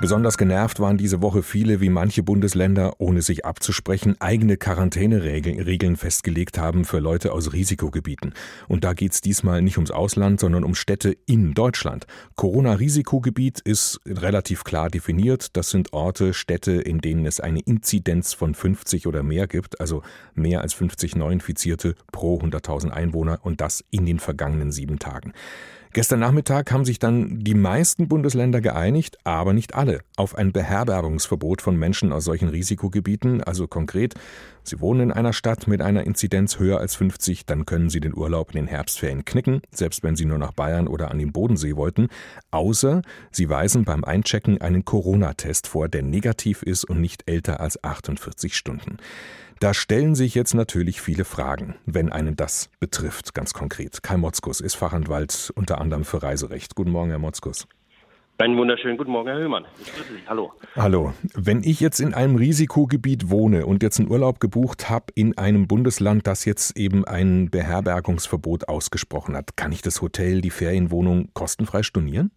Besonders genervt waren diese Woche viele, wie manche Bundesländer, ohne sich abzusprechen, eigene Quarantäneregeln festgelegt haben für Leute aus Risikogebieten. Und da geht's diesmal nicht ums Ausland, sondern um Städte in Deutschland. Corona-Risikogebiet ist relativ klar definiert. Das sind Orte, Städte, in denen es eine Inzidenz von 50 oder mehr gibt, also mehr als 50 Neuinfizierte pro 100.000 Einwohner und das in den vergangenen sieben Tagen. Gestern Nachmittag haben sich dann die meisten Bundesländer geeinigt, aber nicht alle, auf ein Beherbergungsverbot von Menschen aus solchen Risikogebieten. Also konkret, Sie wohnen in einer Stadt mit einer Inzidenz höher als 50, dann können Sie den Urlaub in den Herbstferien knicken, selbst wenn Sie nur nach Bayern oder an den Bodensee wollten. Außer Sie weisen beim Einchecken einen Corona-Test vor, der negativ ist und nicht älter als 48 Stunden. Da stellen sich jetzt natürlich viele Fragen, wenn einen das betrifft, ganz konkret. Kai Motzkus ist Fachanwalt unter anderem für Reiserecht. Guten Morgen, Herr Motzkus. Einen wunderschönen guten Morgen, Herr Höhmann. Ich grüße Sie. Hallo. Hallo. Wenn ich jetzt in einem Risikogebiet wohne und jetzt einen Urlaub gebucht habe in einem Bundesland, das jetzt eben ein Beherbergungsverbot ausgesprochen hat, kann ich das Hotel, die Ferienwohnung kostenfrei stornieren?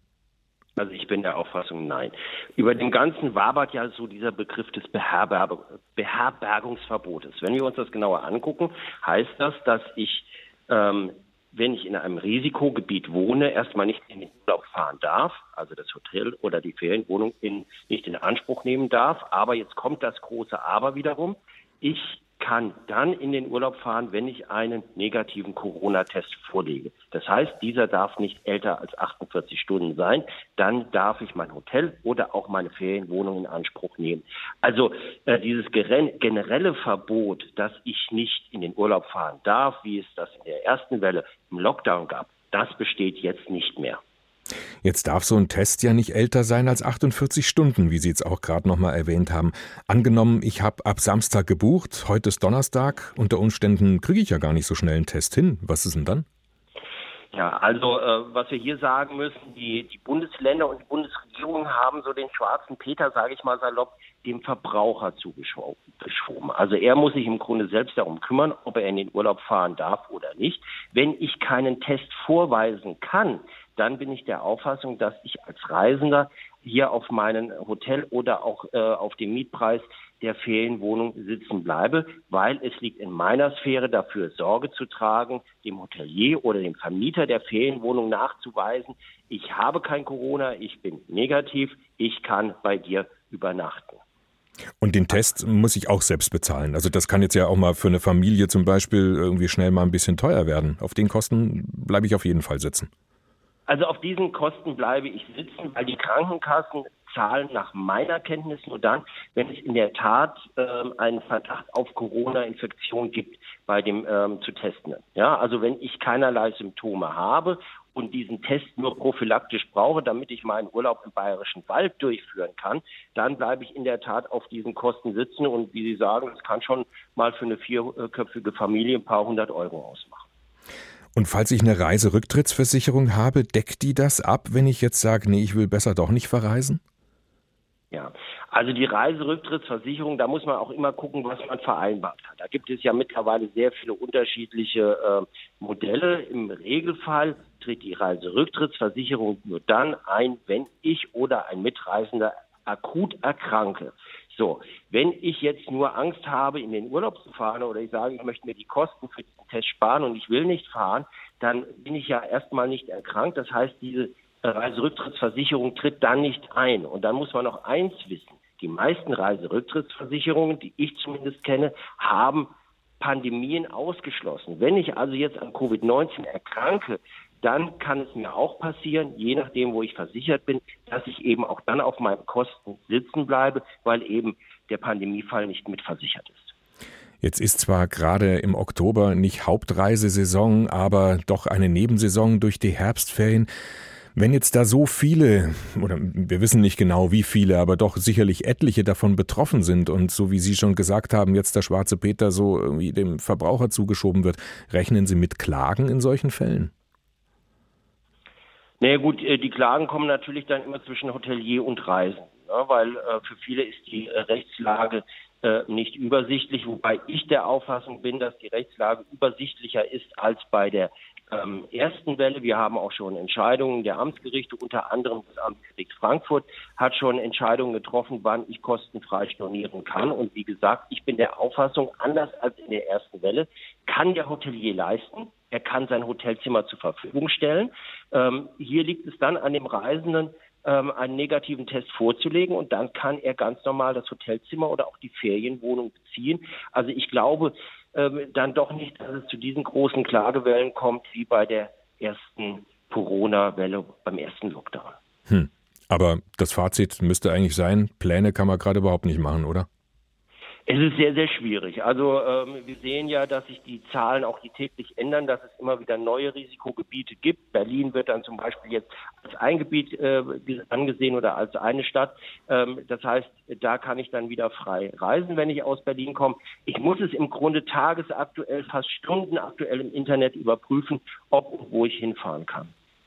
Also ich bin der Auffassung, nein. Über den ganzen wabert ja so dieser Begriff des Beherberg Beherbergungsverbotes. Wenn wir uns das genauer angucken, heißt das, dass ich, ähm, wenn ich in einem Risikogebiet wohne, erstmal nicht in den Urlaub fahren darf, also das Hotel oder die Ferienwohnung in, nicht in Anspruch nehmen darf. Aber jetzt kommt das große Aber wiederum. Ich kann dann in den Urlaub fahren, wenn ich einen negativen Corona-Test vorlege. Das heißt, dieser darf nicht älter als 48 Stunden sein. Dann darf ich mein Hotel oder auch meine Ferienwohnung in Anspruch nehmen. Also äh, dieses generelle Verbot, dass ich nicht in den Urlaub fahren darf, wie es das in der ersten Welle im Lockdown gab, das besteht jetzt nicht mehr. Jetzt darf so ein Test ja nicht älter sein als 48 Stunden, wie Sie jetzt auch gerade nochmal erwähnt haben. Angenommen, ich habe ab Samstag gebucht, heute ist Donnerstag, unter Umständen kriege ich ja gar nicht so schnell einen Test hin. Was ist denn dann? Ja, also äh, was wir hier sagen müssen, die, die Bundesländer und die Bundesregierung haben so den schwarzen Peter, sage ich mal salopp, dem Verbraucher zugeschoben. Also er muss sich im Grunde selbst darum kümmern, ob er in den Urlaub fahren darf oder nicht. Wenn ich keinen Test vorweisen kann, dann bin ich der Auffassung, dass ich als Reisender hier auf meinen Hotel oder auch äh, auf dem Mietpreis der Ferienwohnung sitzen bleibe, weil es liegt in meiner Sphäre dafür Sorge zu tragen, dem Hotelier oder dem Vermieter der Ferienwohnung nachzuweisen, ich habe kein Corona, ich bin negativ, ich kann bei dir übernachten. Und den Test muss ich auch selbst bezahlen. Also das kann jetzt ja auch mal für eine Familie zum Beispiel irgendwie schnell mal ein bisschen teuer werden. Auf den Kosten bleibe ich auf jeden Fall sitzen. Also auf diesen Kosten bleibe ich sitzen, weil die Krankenkassen zahlen nach meiner Kenntnis nur dann, wenn es in der Tat ähm, einen Verdacht auf Corona-Infektion gibt bei dem ähm, zu Testenden. Ja, also wenn ich keinerlei Symptome habe und diesen Test nur prophylaktisch brauche, damit ich meinen Urlaub im bayerischen Wald durchführen kann, dann bleibe ich in der Tat auf diesen Kosten sitzen und wie Sie sagen, das kann schon mal für eine vierköpfige Familie ein paar hundert Euro ausmachen. Und falls ich eine Reiserücktrittsversicherung habe, deckt die das ab, wenn ich jetzt sage, nee, ich will besser doch nicht verreisen? Ja, also die Reiserücktrittsversicherung, da muss man auch immer gucken, was man vereinbart hat. Da gibt es ja mittlerweile sehr viele unterschiedliche äh, Modelle. Im Regelfall tritt die Reiserücktrittsversicherung nur dann ein, wenn ich oder ein Mitreisender akut erkranke. So, wenn ich jetzt nur Angst habe, in den Urlaub zu fahren oder ich sage, ich möchte mir die Kosten für diesen Test sparen und ich will nicht fahren, dann bin ich ja erstmal nicht erkrankt. Das heißt, diese Reiserücktrittsversicherung tritt dann nicht ein. Und dann muss man noch eins wissen. Die meisten Reiserücktrittsversicherungen, die ich zumindest kenne, haben Pandemien ausgeschlossen. Wenn ich also jetzt an Covid-19 erkranke, dann kann es mir auch passieren, je nachdem, wo ich versichert bin, dass ich eben auch dann auf meinen Kosten sitzen bleibe, weil eben der Pandemiefall nicht mitversichert ist. Jetzt ist zwar gerade im Oktober nicht Hauptreisesaison, aber doch eine Nebensaison durch die Herbstferien. Wenn jetzt da so viele, oder wir wissen nicht genau wie viele, aber doch sicherlich etliche davon betroffen sind und so wie Sie schon gesagt haben, jetzt der schwarze Peter so irgendwie dem Verbraucher zugeschoben wird, rechnen Sie mit Klagen in solchen Fällen? Naja gut, äh, die Klagen kommen natürlich dann immer zwischen Hotelier und Reisen, ne, weil äh, für viele ist die äh, Rechtslage äh, nicht übersichtlich, wobei ich der Auffassung bin, dass die Rechtslage übersichtlicher ist als bei der ähm, ersten Welle. Wir haben auch schon Entscheidungen der Amtsgerichte, unter anderem das Amtsgericht Frankfurt hat schon Entscheidungen getroffen, wann ich kostenfrei stornieren kann. Und wie gesagt, ich bin der Auffassung, anders als in der ersten Welle, kann der Hotelier leisten. Er kann sein Hotelzimmer zur Verfügung stellen. Ähm, hier liegt es dann an dem Reisenden, ähm, einen negativen Test vorzulegen und dann kann er ganz normal das Hotelzimmer oder auch die Ferienwohnung beziehen. Also ich glaube ähm, dann doch nicht, dass es zu diesen großen Klagewellen kommt wie bei der ersten Corona-Welle beim ersten Lockdown. Hm. Aber das Fazit müsste eigentlich sein, Pläne kann man gerade überhaupt nicht machen, oder? Es ist sehr, sehr schwierig. Also ähm, wir sehen ja, dass sich die Zahlen auch die täglich ändern, dass es immer wieder neue Risikogebiete gibt. Berlin wird dann zum Beispiel jetzt als ein Gebiet äh, angesehen oder als eine Stadt. Ähm, das heißt, da kann ich dann wieder frei reisen, wenn ich aus Berlin komme. Ich muss es im Grunde tagesaktuell, fast stundenaktuell im Internet überprüfen, ob und wo ich hinfahren kann.